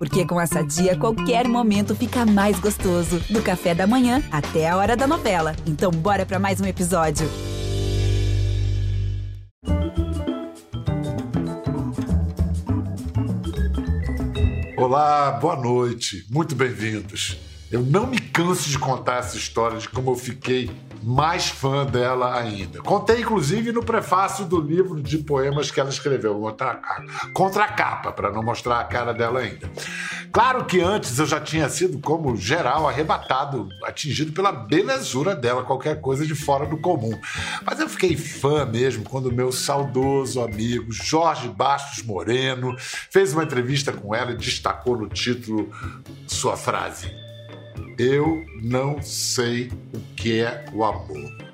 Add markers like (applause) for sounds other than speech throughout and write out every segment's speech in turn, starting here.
Porque com essa dia, qualquer momento fica mais gostoso. Do café da manhã até a hora da novela. Então, bora para mais um episódio. Olá, boa noite. Muito bem-vindos. Eu não me canso de contar essa história de como eu fiquei mais fã dela ainda. Contei, inclusive, no prefácio do livro de poemas que ela escreveu, contra a capa, para não mostrar a cara dela ainda. Claro que antes eu já tinha sido, como geral, arrebatado, atingido pela belezura dela, qualquer coisa de fora do comum. Mas eu fiquei fã mesmo quando meu saudoso amigo Jorge Bastos Moreno fez uma entrevista com ela e destacou no título sua frase eu não sei o que é o amor.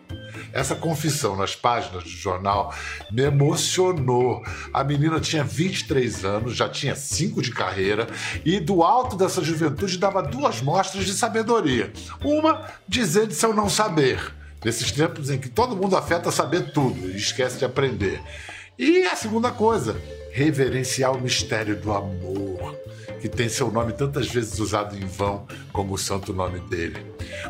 Essa confissão nas páginas do jornal me emocionou. A menina tinha 23 anos, já tinha 5 de carreira e do alto dessa juventude dava duas mostras de sabedoria. Uma, dizer de seu não saber, nesses tempos em que todo mundo afeta saber tudo e esquece de aprender. E a segunda coisa, reverenciar o mistério do amor que tem seu nome tantas vezes usado em vão como o santo nome dele.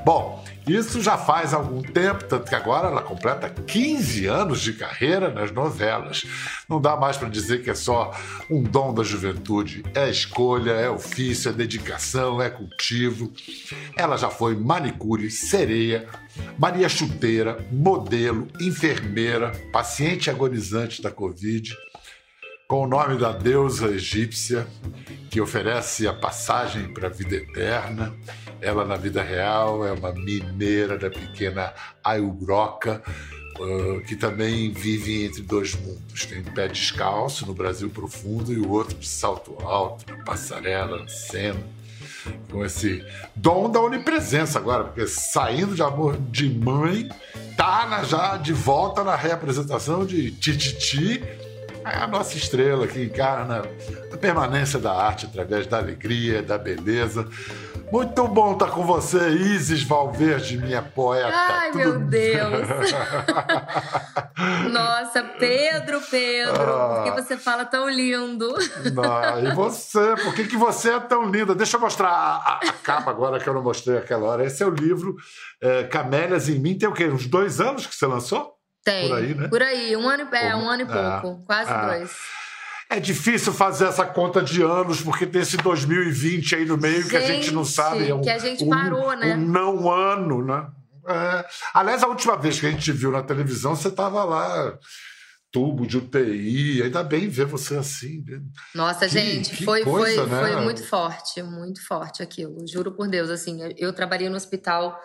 Bom, isso já faz algum tempo, tanto que agora ela completa 15 anos de carreira nas novelas. Não dá mais para dizer que é só um dom da juventude. É escolha, é ofício, é dedicação, é cultivo. Ela já foi manicure, sereia, Maria Chuteira, modelo, enfermeira, paciente agonizante da Covid com o nome da deusa egípcia que oferece a passagem para a vida eterna. Ela, na vida real, é uma mineira da pequena Ayugroca, uh, que também vive entre dois mundos. Tem um pé descalço no Brasil profundo e o outro de salto alto, na passarela, na cena. Com esse dom da onipresença agora, porque saindo de amor de mãe, tá na, já de volta na reapresentação de Tititi a nossa estrela que encarna a permanência da arte através da alegria, da beleza. Muito bom estar com você, Isis Valverde, minha poeta. Ai, Tudo... meu Deus! (laughs) Nossa, Pedro, Pedro, ah. por que você fala tão lindo? Não, e você, por que, que você é tão linda? Deixa eu mostrar a, a, a capa agora que eu não mostrei aquela hora. Esse é o livro é, Camélias em Mim. Tem o quê? Uns dois anos que você lançou? Tem. Por aí, né? Por aí, um ano, é, um ano e é, pouco, quase é. dois. É difícil fazer essa conta de anos, porque tem esse 2020 aí no meio gente, que a gente não sabe. É um, que a gente parou, um, né? Um não ano, né? É. Aliás, a última vez que a gente viu na televisão, você estava lá, tubo de UTI. Ainda bem ver você assim. Né? Nossa, que, gente, que foi, coisa, foi, né? foi muito forte, muito forte aquilo. Juro por Deus, assim, eu trabalhei no hospital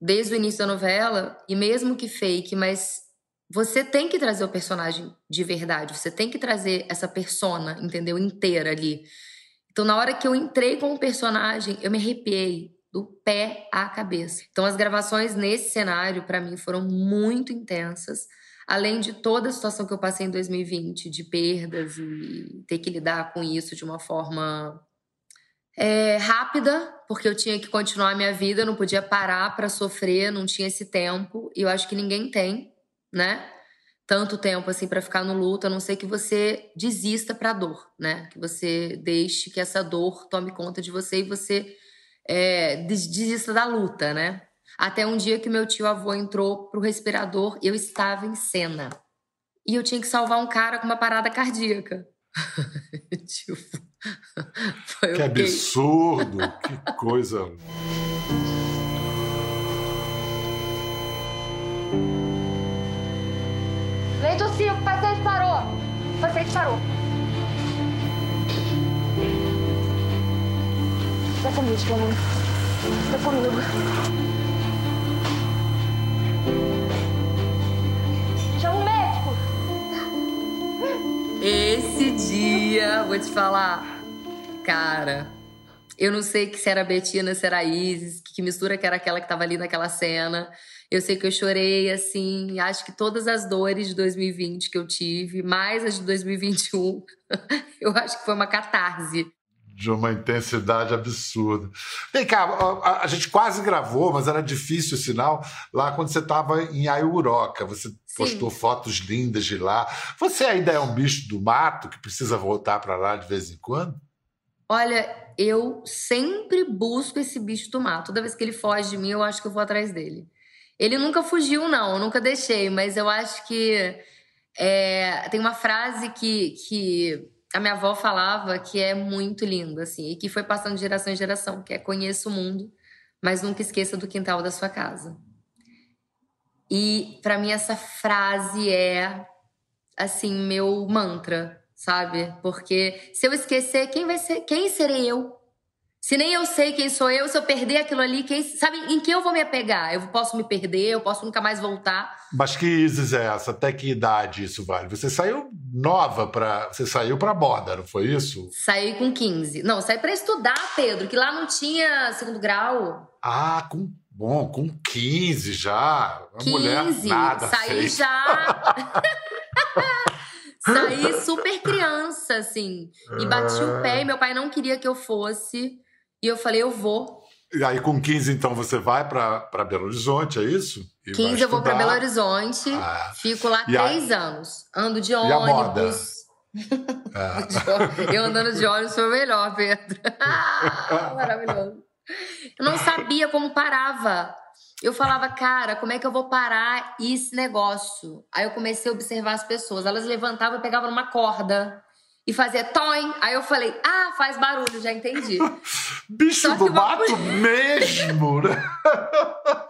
desde o início da novela, e mesmo que fake, mas você tem que trazer o personagem de verdade, você tem que trazer essa persona, entendeu? Inteira ali. Então, na hora que eu entrei com o personagem, eu me arrepiei do pé à cabeça. Então, as gravações nesse cenário, para mim, foram muito intensas. Além de toda a situação que eu passei em 2020, de perdas e ter que lidar com isso de uma forma é, rápida, porque eu tinha que continuar a minha vida, não podia parar para sofrer, não tinha esse tempo. E eu acho que ninguém tem né? Tanto tempo assim para ficar no luto, a não ser que você desista para a dor, né? Que você deixe que essa dor tome conta de você e você é, desista da luta, né? Até um dia que meu tio avô entrou pro respirador, eu estava em cena. E eu tinha que salvar um cara com uma parada cardíaca. (laughs) tipo, que absurdo, que coisa. (laughs) Leito 5, paciente parou. Paciente parou. Vai comigo, Flamando. Vai comigo. Chama o médico. Esse dia, vou te falar, cara, eu não sei se era Betina, se era Isis, que mistura que era aquela que tava ali naquela cena. Eu sei que eu chorei, assim, acho que todas as dores de 2020 que eu tive, mais as de 2021, (laughs) eu acho que foi uma catarse. De uma intensidade absurda. Vem cá, a, a, gente quase gravou, mas era difícil o sinal, lá quando você estava em Aiuroca. Você Sim. postou fotos lindas de lá. Você ainda é um bicho do mato que precisa voltar para lá de vez em quando? Olha, eu sempre busco esse bicho do mato. Toda vez que ele foge de mim, eu acho que eu vou atrás dele. Ele nunca fugiu, não, nunca deixei, mas eu acho que é, tem uma frase que, que a minha avó falava que é muito linda, assim, e que foi passando de geração em geração, que é conheça o mundo, mas nunca esqueça do quintal da sua casa. E para mim essa frase é assim meu mantra, sabe? Porque se eu esquecer, quem vai ser? Quem serei eu? Se nem eu sei quem sou eu, se eu perder aquilo ali, quem sabe em que eu vou me apegar? Eu posso me perder, eu posso nunca mais voltar. Mas que Isis é essa? Até que idade isso vale? Você saiu nova para, você saiu para moda, não foi isso? Saí com 15. Não, saí para estudar, Pedro, que lá não tinha segundo grau. Ah, com bom, com 15 já. Uma 15, mulher nada saí fez. já. (laughs) saí super criança, assim. E bati o pé e meu pai não queria que eu fosse. E eu falei, eu vou. E aí, com 15, então, você vai para Belo Horizonte, é isso? E 15 eu vou para Belo Horizonte, ah. fico lá e três a... anos. Ando de ônibus. (laughs) é. (laughs) Eu andando de ônibus foi o melhor, Pedro. (laughs) Maravilhoso. Eu não sabia como parava. Eu falava, cara, como é que eu vou parar esse negócio? Aí eu comecei a observar as pessoas. Elas levantavam e pegavam uma corda e fazia toim. Aí eu falei, ah, faz barulho, já entendi. (laughs) Bicho do mato mesmo, né? (laughs)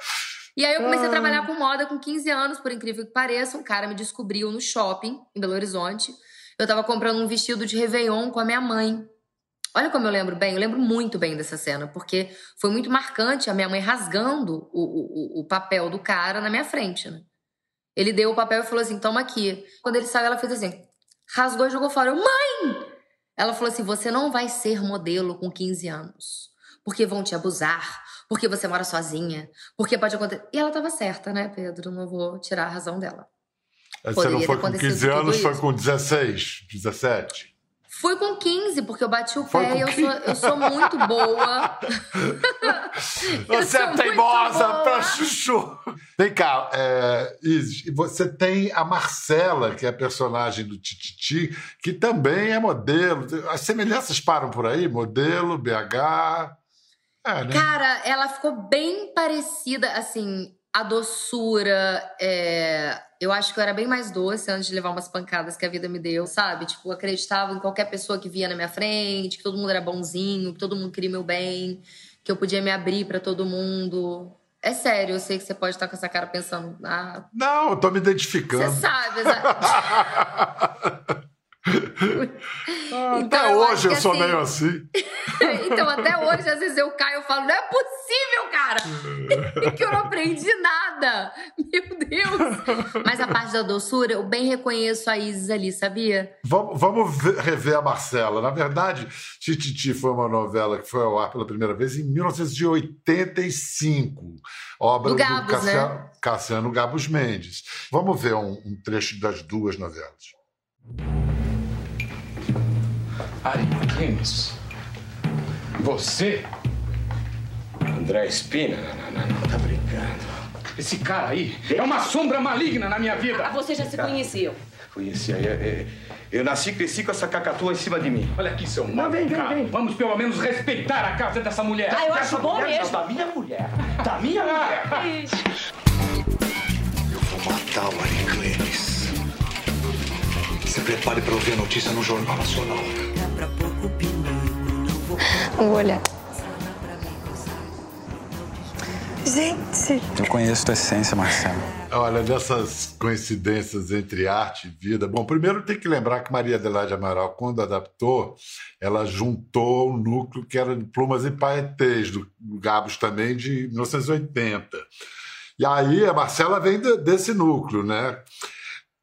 E aí eu comecei a trabalhar com moda com 15 anos, por incrível que pareça. Um cara me descobriu no shopping, em Belo Horizonte. Eu tava comprando um vestido de Réveillon com a minha mãe. Olha como eu lembro bem, eu lembro muito bem dessa cena, porque foi muito marcante a minha mãe rasgando o, o, o papel do cara na minha frente, né? Ele deu o papel e falou assim: toma aqui. Quando ele saiu, ela fez assim: rasgou e jogou fora. Eu, mãe! Ela falou assim: você não vai ser modelo com 15 anos. Porque vão te abusar, porque você mora sozinha, porque pode acontecer. E ela estava certa, né, Pedro? Não vou tirar a razão dela. Você não foi com 15 anos, foi com 16, 17? Fui com 15, porque eu bati o pé e eu sou, eu sou muito boa. (laughs) você é teimosa pra chuchu. Vem cá, é, Isis, você tem a Marcela, que é a personagem do Tititi, que também é modelo. As semelhanças param por aí? Modelo, BH. É, né? Cara, ela ficou bem parecida, assim, a doçura, é, eu acho que eu era bem mais doce antes de levar umas pancadas que a vida me deu, sabe? Tipo, acreditava em qualquer pessoa que via na minha frente, que todo mundo era bonzinho, que todo mundo queria meu bem, que eu podia me abrir para todo mundo. É sério, eu sei que você pode estar com essa cara pensando. Ah, Não, eu tô me identificando. Você sabe, (laughs) exato. então, até hoje eu sou assim... meio assim. (laughs) então, até hoje, às vezes eu caio e falo, não é possível, cara! (laughs) que eu não aprendi nada! Meu Deus! Mas a parte da doçura, eu bem reconheço a Isis ali, sabia? Vamos, vamos rever a Marcela. Na verdade, Tititi foi uma novela que foi ao ar pela primeira vez em 1985. Obra do, Gabos, do Cassiano, né? Cassiano Gabos Mendes. Vamos ver um, um trecho das duas novelas. Ari Martins? Você? André Espina? Não, não, não, tá brincando. Esse cara aí é uma sombra maligna na minha vida. Ah, você já se conheceu? Conhecia. Eu, eu, eu nasci e cresci com essa cacatua em cima de mim. Olha aqui, seu mal. Vem, vem, vem. Vamos pelo menos respeitar a casa dessa mulher. Ah, eu acho bom mulher, mesmo. Da minha mulher. Da minha mulher. eu vou matar o Ari Clenis. Se prepare para ouvir a notícia no Jornal Nacional. Vou olhar. Gente. Eu conheço tua essência, Marcelo. Olha, dessas coincidências entre arte e vida. Bom, primeiro tem que lembrar que Maria Adelaide Amaral, quando adaptou, ela juntou o um núcleo que era de Plumas e Paetês, do Gabos também, de 1980. E aí a Marcela vem de, desse núcleo, né?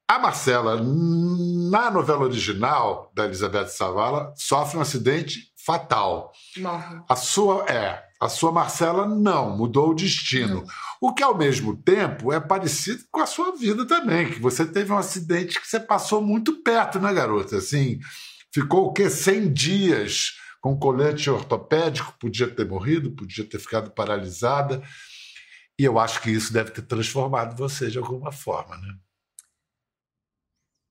A Marcela, na novela original da Elizabeth Savala, sofre um acidente fatal. Morre. A sua é, a sua Marcela não, mudou o destino. O que ao mesmo tempo é parecido com a sua vida também, que você teve um acidente que você passou muito perto, né, garota? Assim, ficou o quê? 100 dias com colete ortopédico, podia ter morrido, podia ter ficado paralisada. E eu acho que isso deve ter transformado você de alguma forma, né?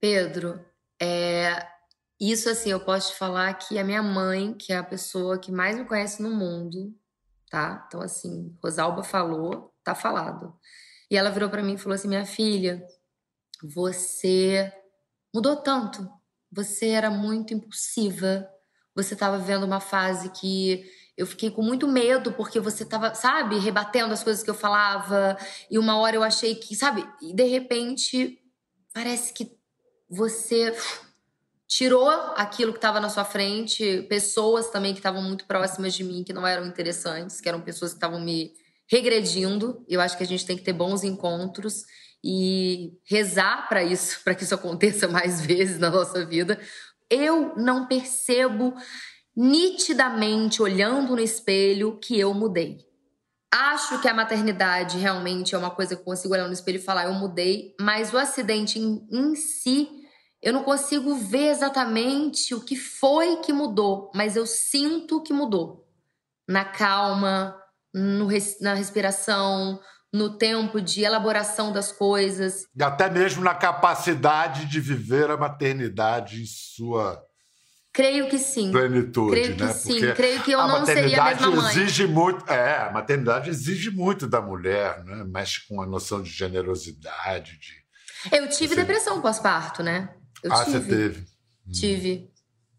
Pedro, é, Isso, assim, eu posso te falar que a minha mãe, que é a pessoa que mais me conhece no mundo, tá? Então, assim, Rosalba falou, tá falado. E ela virou para mim e falou assim: minha filha, você mudou tanto. Você era muito impulsiva. Você estava vivendo uma fase que eu fiquei com muito medo porque você estava, sabe, rebatendo as coisas que eu falava. E uma hora eu achei que, sabe, e de repente parece que você tirou aquilo que estava na sua frente, pessoas também que estavam muito próximas de mim, que não eram interessantes, que eram pessoas que estavam me regredindo. Eu acho que a gente tem que ter bons encontros e rezar para isso, (laughs) para que isso aconteça mais vezes na nossa vida. Eu não percebo nitidamente olhando no espelho que eu mudei. Acho que a maternidade realmente é uma coisa que eu consigo olhar no espelho e falar eu mudei, mas o acidente em, em si eu não consigo ver exatamente o que foi que mudou, mas eu sinto que mudou. Na calma, no, na respiração, no tempo de elaboração das coisas. Até mesmo na capacidade de viver a maternidade em sua. Creio que sim. Plenitude, Creio que né? sim. Porque Creio que eu não seria a mesma mãe. exige muito. É, a maternidade exige muito da mulher, né? Mexe com a noção de generosidade, de. Eu tive depressão pós-parto, né? Eu ah, tive. você teve. Tive.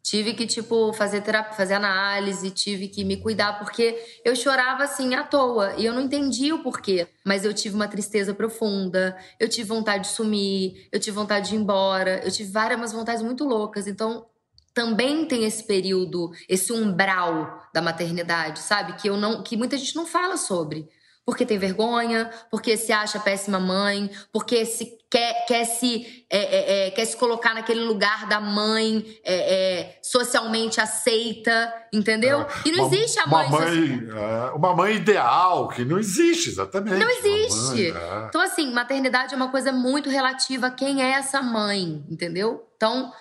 Tive que, tipo, fazer terapia, fazer análise, tive que me cuidar, porque eu chorava assim à toa e eu não entendia o porquê. Mas eu tive uma tristeza profunda, eu tive vontade de sumir, eu tive vontade de ir embora, eu tive várias vontades muito loucas. Então, também tem esse período, esse umbral da maternidade, sabe? Que eu não, que muita gente não fala sobre porque tem vergonha, porque se acha péssima mãe, porque se quer, quer, se, é, é, é, quer se colocar naquele lugar da mãe é, é, socialmente aceita, entendeu? E não uma, existe a mãe. Uma mãe, é, uma mãe ideal, que não existe, exatamente. Não existe. Mãe, então, assim, maternidade é uma coisa muito relativa a quem é essa mãe, entendeu? Então,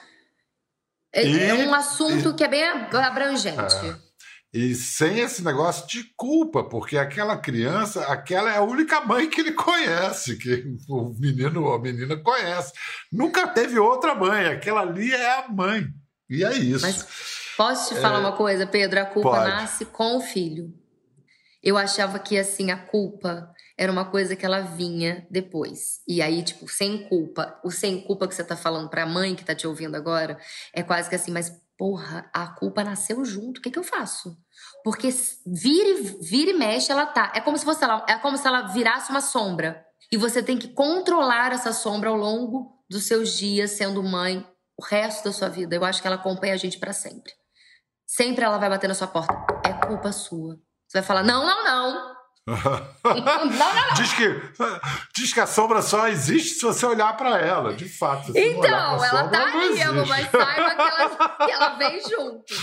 é, e, um assunto e, que é bem abrangente. E sem esse negócio de culpa, porque aquela criança, aquela é a única mãe que ele conhece, que o menino ou a menina conhece. Nunca teve outra mãe, aquela ali é a mãe. E é isso. Mas posso te falar é... uma coisa, Pedro? A culpa Pode. nasce com o filho. Eu achava que assim a culpa era uma coisa que ela vinha depois. E aí, tipo, sem culpa, o sem culpa que você tá falando pra mãe que tá te ouvindo agora, é quase que assim, mas porra, a culpa nasceu junto, o que, que eu faço? Porque vira, vira e mexe, ela tá. É como se fosse ela, é como se ela virasse uma sombra. E você tem que controlar essa sombra ao longo dos seus dias sendo mãe, o resto da sua vida. Eu acho que ela acompanha a gente para sempre. Sempre ela vai bater na sua porta. É culpa sua. Você vai falar: não, não, não. Não, não, não. Diz que, diz que a sombra só existe se você olhar para ela, de fato. Então, ela sombra, tá ali, amor, mas saiba que ela, que ela vem junto.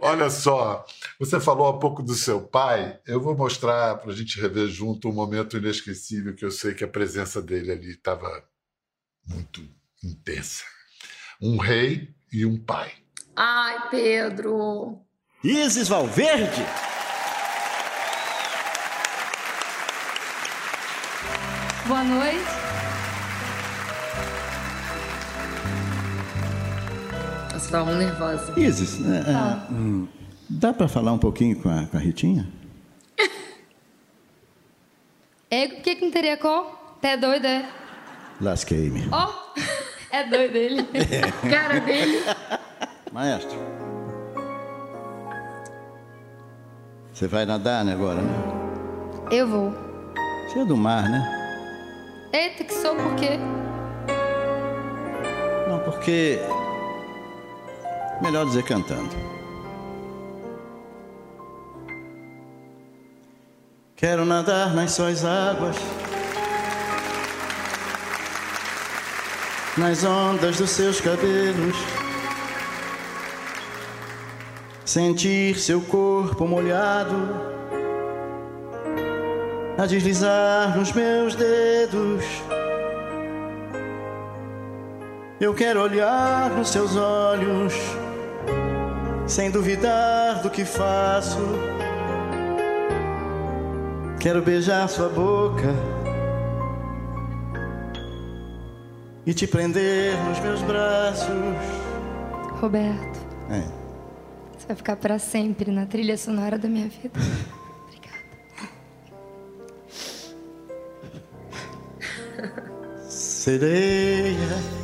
Olha só, você falou há pouco do seu pai. Eu vou mostrar para a gente rever junto um momento inesquecível que eu sei que a presença dele ali estava muito intensa. Um rei e um pai. Ai, Pedro. Isis Valverde. Boa noite. Nossa, tava muito nervosa. Isis, é, é ah. hum, dá para falar um pouquinho com a, com a Ritinha? (laughs) é, o que que não teria qual? Tá doido, é? Lasquei-me. Ó, oh, (laughs) é doido ele. (laughs) Cara dele. Maestro. Você vai nadar né, agora, né? Eu vou. Você é do mar, né? Eita, que sou por quê? Não, porque. Melhor dizer cantando. Quero nadar nas suas águas, nas ondas dos seus cabelos, sentir seu corpo molhado a deslizar nos meus dedos. Eu quero olhar nos seus olhos, sem duvidar do que faço. Quero beijar sua boca e te prender nos meus braços. Roberto. É. Você vai ficar para sempre na trilha sonora da minha vida. (laughs) Sereia.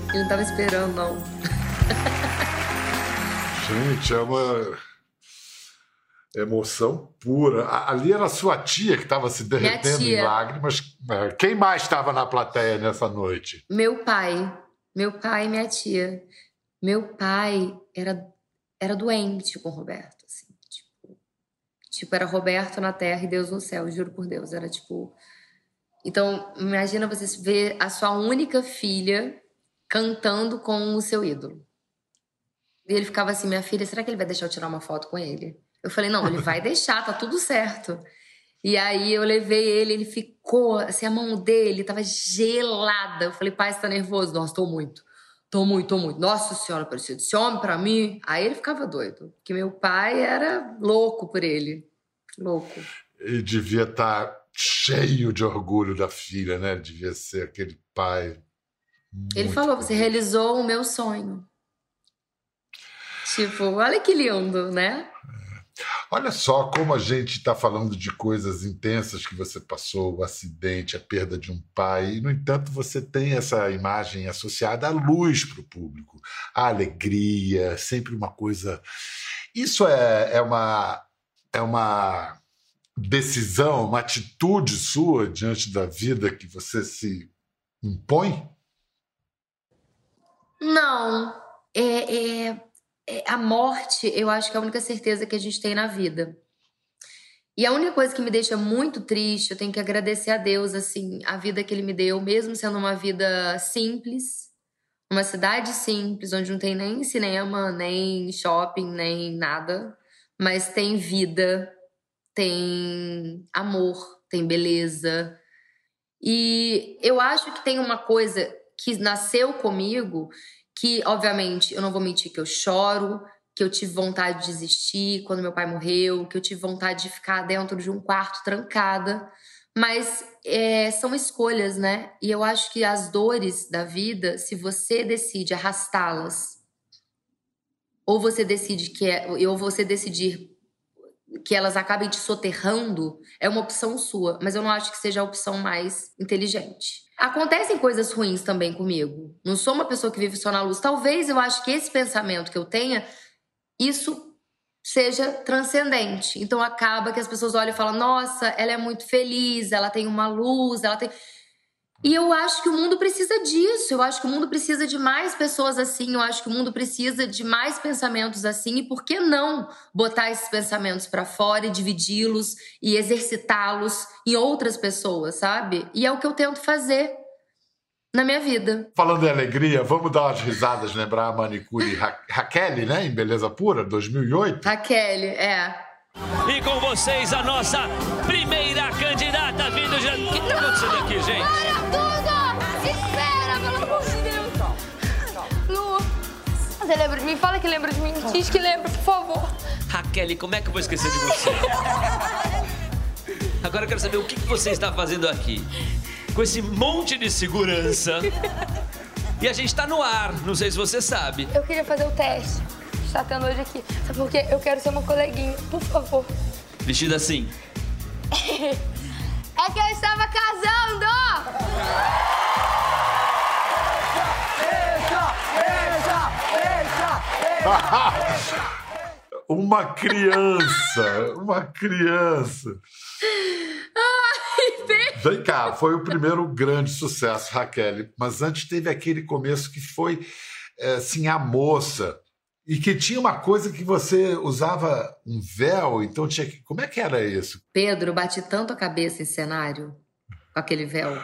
Ele não tava esperando, não. Gente, é uma emoção pura. Ali era a sua tia que estava se derretendo em lágrimas. É, quem mais estava na plateia nessa noite? Meu pai. Meu pai e minha tia. Meu pai era, era doente com o Roberto. Assim, tipo, tipo, era Roberto na terra e Deus no céu, juro por Deus. Era tipo. Então, imagina você ver a sua única filha cantando com o seu ídolo. E ele ficava assim: Minha filha, será que ele vai deixar eu tirar uma foto com ele? Eu falei: Não, ele vai (laughs) deixar, tá tudo certo. E aí eu levei ele, ele ficou, assim, a mão dele tava gelada. Eu falei: Pai, você tá nervoso? Nossa, tô muito. Tô muito, tô muito. Nossa Senhora, parecia esse homem pra mim. Aí ele ficava doido, porque meu pai era louco por ele. Louco. E devia estar tá cheio de orgulho da filha, né? Devia ser aquele pai. Ele falou: Você realizou o meu sonho. Tipo, olha que lindo, né? Olha só como a gente está falando de coisas intensas que você passou, o acidente, a perda de um pai, e, no entanto, você tem essa imagem associada à luz para o público, à alegria, sempre uma coisa. Isso é, é, uma, é uma decisão, uma atitude sua diante da vida que você se impõe? Não. É, é é, a morte, eu acho que é a única certeza que a gente tem na vida. E a única coisa que me deixa muito triste, eu tenho que agradecer a Deus, assim, a vida que Ele me deu, mesmo sendo uma vida simples, uma cidade simples, onde não tem nem cinema, nem shopping, nem nada, mas tem vida, tem amor, tem beleza. E eu acho que tem uma coisa que nasceu comigo que, obviamente, eu não vou mentir que eu choro, que eu tive vontade de desistir quando meu pai morreu, que eu tive vontade de ficar dentro de um quarto trancada. Mas é, são escolhas, né? E eu acho que as dores da vida, se você decide arrastá-las, ou você decide que é, ou você decidir que elas acabem te soterrando, é uma opção sua. Mas eu não acho que seja a opção mais inteligente. Acontecem coisas ruins também comigo. Não sou uma pessoa que vive só na luz. Talvez eu acho que esse pensamento que eu tenha, isso seja transcendente. Então acaba que as pessoas olham e falam: "Nossa, ela é muito feliz, ela tem uma luz, ela tem e eu acho que o mundo precisa disso. Eu acho que o mundo precisa de mais pessoas assim. Eu acho que o mundo precisa de mais pensamentos assim. E por que não botar esses pensamentos para fora e dividi-los e exercitá-los em outras pessoas, sabe? E é o que eu tento fazer na minha vida. Falando em alegria, vamos dar umas risadas, lembrar a manicure Ra Raquel, né? Em Beleza Pura, 2008. Raquel, é. E com vocês a nossa primeira candidata vindo de... O que tá acontecendo aqui, gente? Você lembra de mim? Fala que lembra de mim. Diz que lembra, por favor. Raquel, como é que eu vou esquecer de você? Agora eu quero saber o que você está fazendo aqui. Com esse monte de segurança. E a gente tá no ar, não sei se você sabe. Eu queria fazer o teste. Está tendo hoje aqui. Sabe por quê? Eu quero ser uma coleguinha, por favor. Vestida assim? (laughs) é que eu estava casando! (laughs) uma criança, uma criança. Ai, Vem cá, foi o primeiro grande sucesso, Raquel. Mas antes teve aquele começo que foi, é, assim, a moça. E que tinha uma coisa que você usava um véu, então tinha que. Como é que era isso? Pedro, bati tanto a cabeça em cenário com aquele véu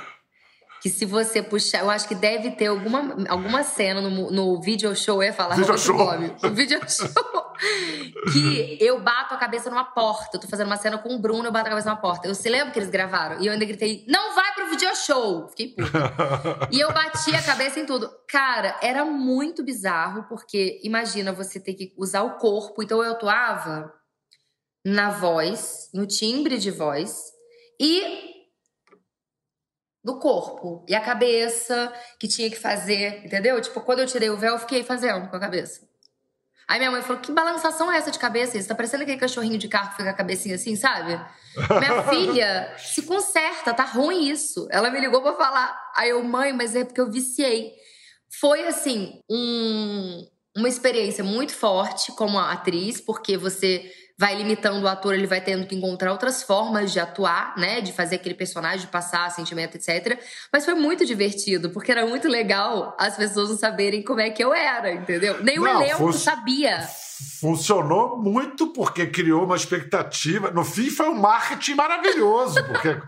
que se você puxar, eu acho que deve ter alguma, alguma cena no, no video show, eu ia falar video show. No video show, que eu bato a cabeça numa porta. Eu tô fazendo uma cena com o Bruno, eu bato a cabeça numa porta. Eu se lembro que eles gravaram e eu ainda gritei: "Não vai pro video show!" Fiquei puta. e eu bati a cabeça em tudo. Cara, era muito bizarro porque imagina você ter que usar o corpo, então eu atuava na voz, no timbre de voz e do corpo. E a cabeça, que tinha que fazer, entendeu? Tipo, quando eu tirei o véu, eu fiquei fazendo com a cabeça. Aí minha mãe falou: que balançação é essa de cabeça? Você tá parecendo aquele cachorrinho de carro que fica a cabecinha assim, sabe? Minha (laughs) filha se conserta, tá ruim isso. Ela me ligou pra falar. Aí eu, mãe, mas é porque eu viciei. Foi assim, um, uma experiência muito forte como atriz, porque você vai limitando o ator, ele vai tendo que encontrar outras formas de atuar, né? De fazer aquele personagem, de passar sentimento, etc. Mas foi muito divertido, porque era muito legal as pessoas não saberem como é que eu era, entendeu? Nem não, o elenco fun sabia. Funcionou muito porque criou uma expectativa. No fim, foi um marketing maravilhoso, porque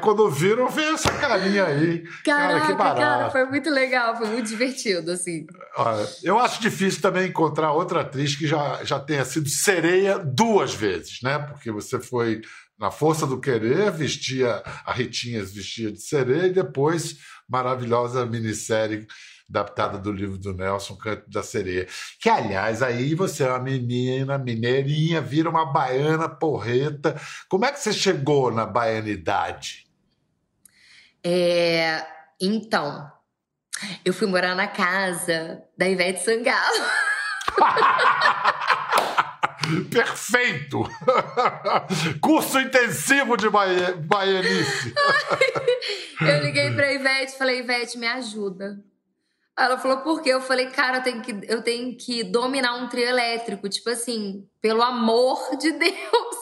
quando viram, veio essa carinha aí. Caraca, cara, que barato. cara, foi muito legal, foi muito divertido, assim. Olha, eu acho difícil também encontrar outra atriz que já, já tenha sido sereia duas vezes, né? Porque você foi na Força do Querer, vestia a Ritinhas vestia de sereia, e depois maravilhosa minissérie adaptada do livro do Nelson, Canto da Sereia. Que, aliás, aí você é uma menina, mineirinha, vira uma baiana porreta. Como é que você chegou na baianidade? É, então, eu fui morar na casa da Ivete Sangalo. (laughs) Perfeito! (laughs) Curso intensivo de baianice. (laughs) eu liguei pra Ivete e falei, Ivete, me ajuda. Ela falou, por quê? Eu falei, cara, eu tenho que, eu tenho que dominar um trio elétrico. Tipo assim, pelo amor de (laughs) Deus.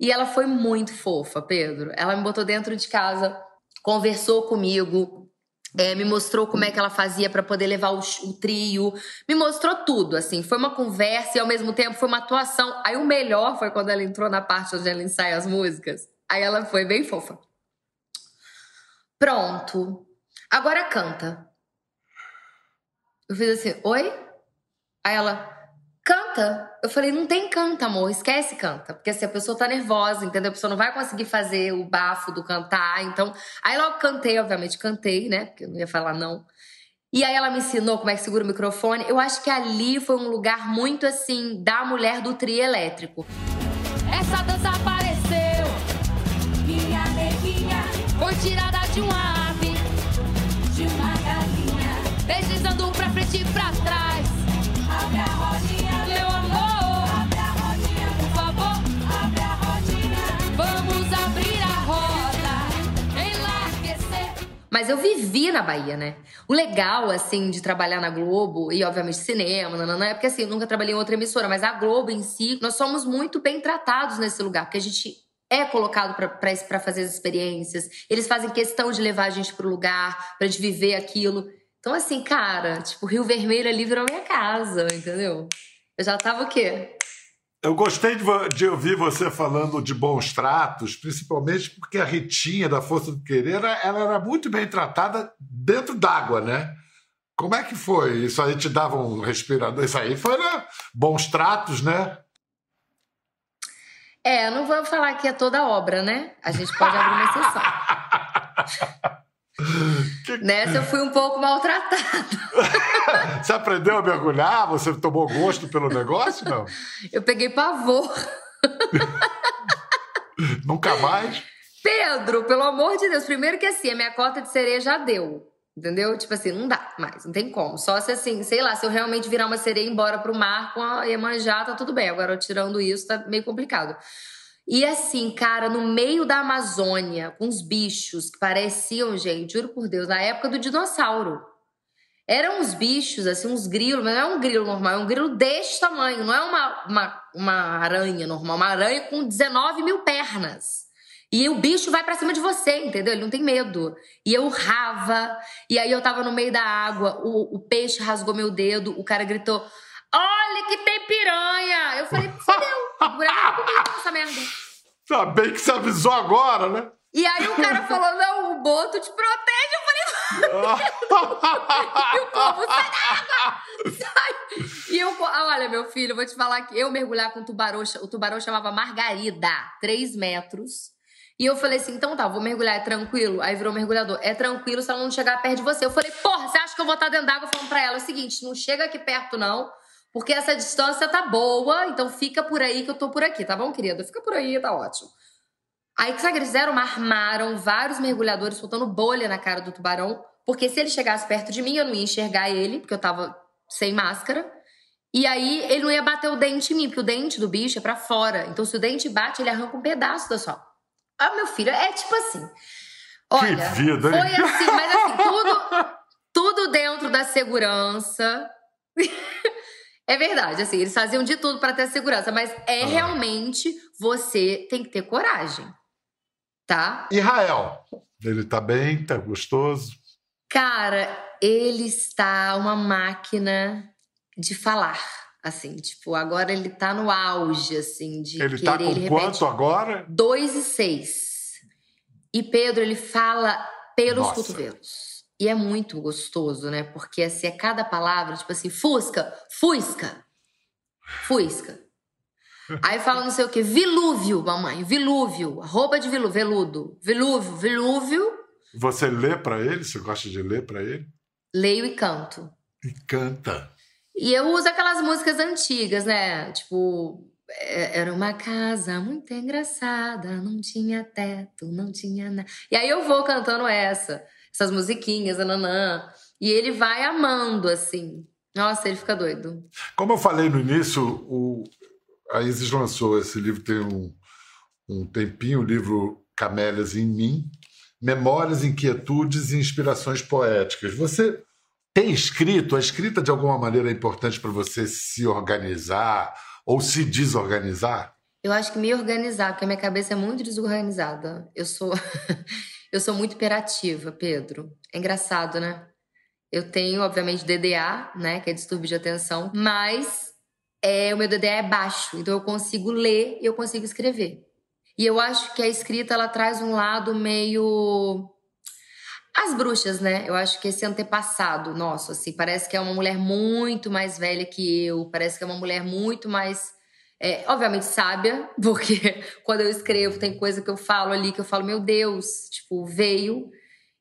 E ela foi muito fofa, Pedro. Ela me botou dentro de casa, conversou comigo, é, me mostrou como é que ela fazia para poder levar o, o, trio, me mostrou tudo, assim, foi uma conversa e ao mesmo tempo foi uma atuação. Aí o melhor foi quando ela entrou na parte onde ela ensaia as músicas. Aí ela foi bem fofa. Pronto. Agora canta. Eu fiz assim, oi? Aí ela, canta. Eu falei, não tem canta, amor, esquece canta. Porque assim, a pessoa tá nervosa, entendeu? A pessoa não vai conseguir fazer o bafo do cantar. Então, aí logo cantei, obviamente, cantei, né? Porque eu não ia falar não. E aí ela me ensinou como é que segura o microfone. Eu acho que ali foi um lugar muito assim, da mulher do trio elétrico. Essa dança apareceu, minha neguinha, foi tirada de um Mas eu vivi na Bahia, né? O legal, assim, de trabalhar na Globo, e obviamente cinema, não é porque assim, eu nunca trabalhei em outra emissora, mas a Globo em si, nós somos muito bem tratados nesse lugar, porque a gente é colocado para fazer as experiências, eles fazem questão de levar a gente para o lugar, para gente viver aquilo. Então, assim, cara, tipo, Rio Vermelho ali virou minha casa, entendeu? Eu já tava o quê? Eu gostei de, de, ouvir você falando de bons tratos, principalmente porque a Ritinha da Força do Querer, ela era muito bem tratada dentro d'água, né? Como é que foi? Isso aí te dava um respirador? Isso aí foi né? bons tratos, né? É, não vou falar que é toda obra, né? A gente pode abrir uma exceção. (laughs) Que... (laughs) Nessa eu fui um pouco maltratada. (laughs) Você aprendeu a mergulhar? Você tomou gosto pelo negócio? Não? Eu peguei pavor. (laughs) Nunca mais? Pedro, pelo amor de Deus, primeiro que assim, a minha cota de sereia já deu. Entendeu? Tipo assim, não dá mais, não tem como. Só se assim, sei lá, se eu realmente virar uma sereia e ir embora pro mar com a Iemanjá, tá tudo bem. Agora, tirando isso, tá meio complicado. E assim, cara, no meio da Amazônia, com os bichos que pareciam, gente, juro por Deus, na época do dinossauro. Eram uns bichos, assim, uns grilos, mas não é um grilo normal, é um grilo deste tamanho, não é uma, uma, uma aranha normal, uma aranha com 19 mil pernas. E o bicho vai para cima de você, entendeu? Ele não tem medo. E eu urrava, e aí eu tava no meio da água, o, o peixe rasgou meu dedo, o cara gritou: Olha que tem piranha! Eu falei, fudeu, o buraco comigo essa merda. Tá bem que você avisou agora, né? E aí o cara falou, não, o boto te protege. Eu falei, (laughs) e o povo, sai da água! Sai! E eu, olha, meu filho, vou te falar que eu mergulhar com o tubarão, o tubarão chamava Margarida, 3 metros. E eu falei assim, então tá, vou mergulhar, é tranquilo? Aí virou mergulhador, é tranquilo se ela não chegar perto de você. Eu falei, porra, você acha que eu vou estar dentro d'água falando pra ela? É o seguinte, não chega aqui perto não, porque essa distância tá boa, então fica por aí que eu tô por aqui, tá bom, querida? Fica por aí, tá ótimo. Aí o que eles fizeram? Armaram vários mergulhadores soltando bolha na cara do tubarão, porque se ele chegasse perto de mim, eu não ia enxergar ele, porque eu tava sem máscara. E aí ele não ia bater o dente em mim, porque o dente do bicho é para fora. Então se o dente bate, ele arranca um pedaço da sua. Ah, meu filho, é tipo assim. Olha, que vida, hein? foi assim, mas assim, tudo, tudo dentro da segurança. É verdade, assim, eles faziam de tudo para ter segurança, mas é ah. realmente você tem que ter coragem. Tá? Israel, ele tá bem, tá gostoso? Cara, ele está uma máquina de falar. Assim, tipo, agora ele tá no auge, assim, de ele tá querer. Tá com ele quanto agora? Dois e seis. E Pedro, ele fala pelos Nossa. cotovelos. E é muito gostoso, né? Porque assim, é cada palavra, tipo assim, fusca, fusca, fusca. Aí fala não sei o que, vilúvio, mamãe, vilúvio, roupa de vilúvio, veludo, vilúvio, vilúvio. Você lê para ele? Você gosta de ler para ele? Leio e canto. E canta. E eu uso aquelas músicas antigas, né? Tipo, é, era uma casa muito engraçada, não tinha teto, não tinha nada. E aí eu vou cantando essa, essas musiquinhas, nananã. E ele vai amando, assim. Nossa, ele fica doido. Como eu falei no início, o... a Isis lançou esse livro tem um, um tempinho, o livro Camélias em Mim, Memórias, Inquietudes e Inspirações Poéticas. Você tem escrito? A escrita, de alguma maneira, é importante para você se organizar ou se desorganizar? Eu acho que me organizar, porque a minha cabeça é muito desorganizada. Eu sou (laughs) eu sou muito hiperativa, Pedro. É engraçado, né? Eu tenho, obviamente, DDA, né, que é distúrbio de atenção, mas é, o meu DDA é baixo, então eu consigo ler e eu consigo escrever. E eu acho que a escrita ela traz um lado meio as bruxas, né? Eu acho que esse antepassado nosso, assim, parece que é uma mulher muito mais velha que eu, parece que é uma mulher muito mais. É, obviamente sábia, (laughs) porque quando eu escrevo tem coisa que eu falo ali que eu falo, meu Deus, tipo, veio.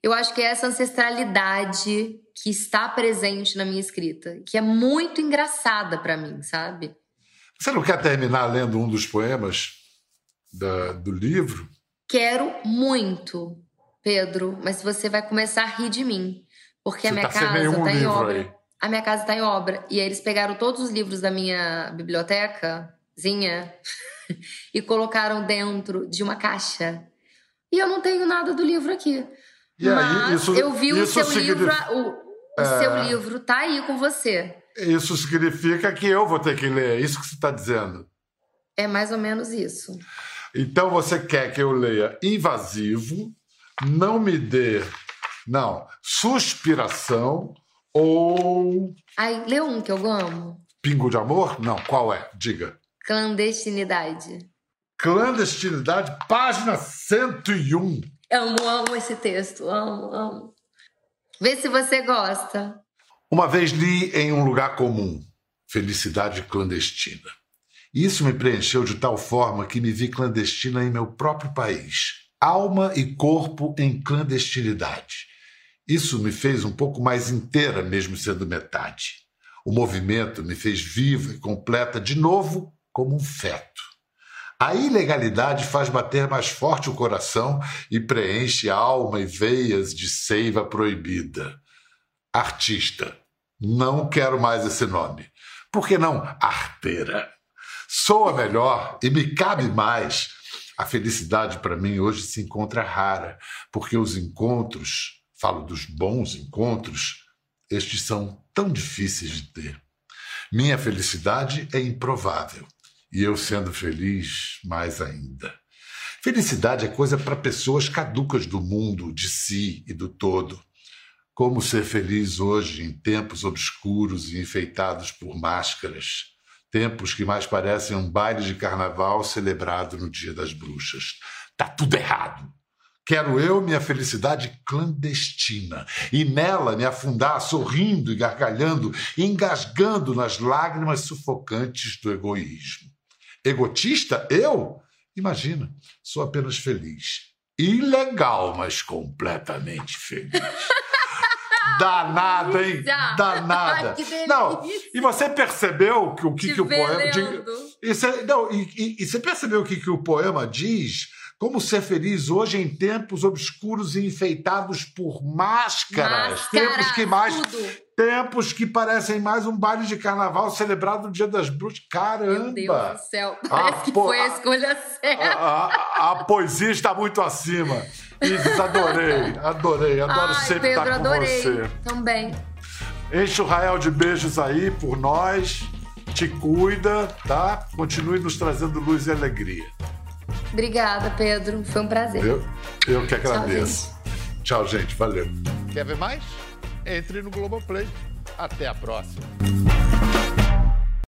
Eu acho que é essa ancestralidade que está presente na minha escrita, que é muito engraçada para mim, sabe? Você não quer terminar lendo um dos poemas da, do livro? Quero muito. Pedro, mas você vai começar a rir de mim. Porque você a minha tá casa está em obra. Aí. A minha casa está em obra. E aí eles pegaram todos os livros da minha (laughs) e colocaram dentro de uma caixa. E eu não tenho nada do livro aqui. E Mas aí, isso, eu vi o seu significa... livro. O, o é... seu livro tá aí com você. Isso significa que eu vou ter que ler. É isso que você está dizendo. É mais ou menos isso. Então você quer que eu leia invasivo, não me dê, não, suspiração ou. Ai, lê um que eu amo. Pingo de amor? Não, qual é? Diga. Clandestinidade. Clandestinidade, página 101. Amo, amo esse texto, amo, amo. Vê se você gosta. Uma vez li em um lugar comum, felicidade clandestina. Isso me preencheu de tal forma que me vi clandestina em meu próprio país alma e corpo em clandestinidade. Isso me fez um pouco mais inteira, mesmo sendo metade. O movimento me fez viva e completa de novo como um feto. A ilegalidade faz bater mais forte o coração e preenche alma e veias de seiva proibida. Artista. Não quero mais esse nome. Por que não arteira? Soa melhor e me cabe mais a felicidade para mim hoje se encontra rara, porque os encontros, falo dos bons encontros, estes são tão difíceis de ter. Minha felicidade é improvável e eu sendo feliz mais ainda. Felicidade é coisa para pessoas caducas do mundo, de si e do todo. Como ser feliz hoje em tempos obscuros e enfeitados por máscaras? tempos que mais parecem um baile de carnaval celebrado no Dia das Bruxas. Tá tudo errado. Quero eu minha felicidade clandestina e nela me afundar sorrindo e gargalhando, engasgando nas lágrimas sufocantes do egoísmo. Egotista? Eu? Imagina, sou apenas feliz. Ilegal, mas completamente feliz. (laughs) Danada, hein? Danada. Ai, não, e você percebeu que o que, que o poema. E você, não, e, e, e, você percebeu o que, que o poema diz? Como ser feliz hoje em tempos obscuros e enfeitados por máscaras. Máscara, tempos que mais. Tudo. Tempos que parecem mais um baile de carnaval celebrado no Dia das Bruxas. Caramba! Meu Deus do céu, parece a que foi a escolha certa. A, a, a, poesia está muito acima. Isis, adorei, adorei, adoro Ai, sempre Pedro, estar com adorei. você. Também. Enche o Rael de beijos aí por nós. Te cuida, tá? Continue nos trazendo luz e alegria. Obrigada, Pedro. Foi um prazer. Eu, eu que agradeço. Tchau, gente. Tchau, gente. Valeu. Quer ver mais? Entre no Globoplay. Até a próxima.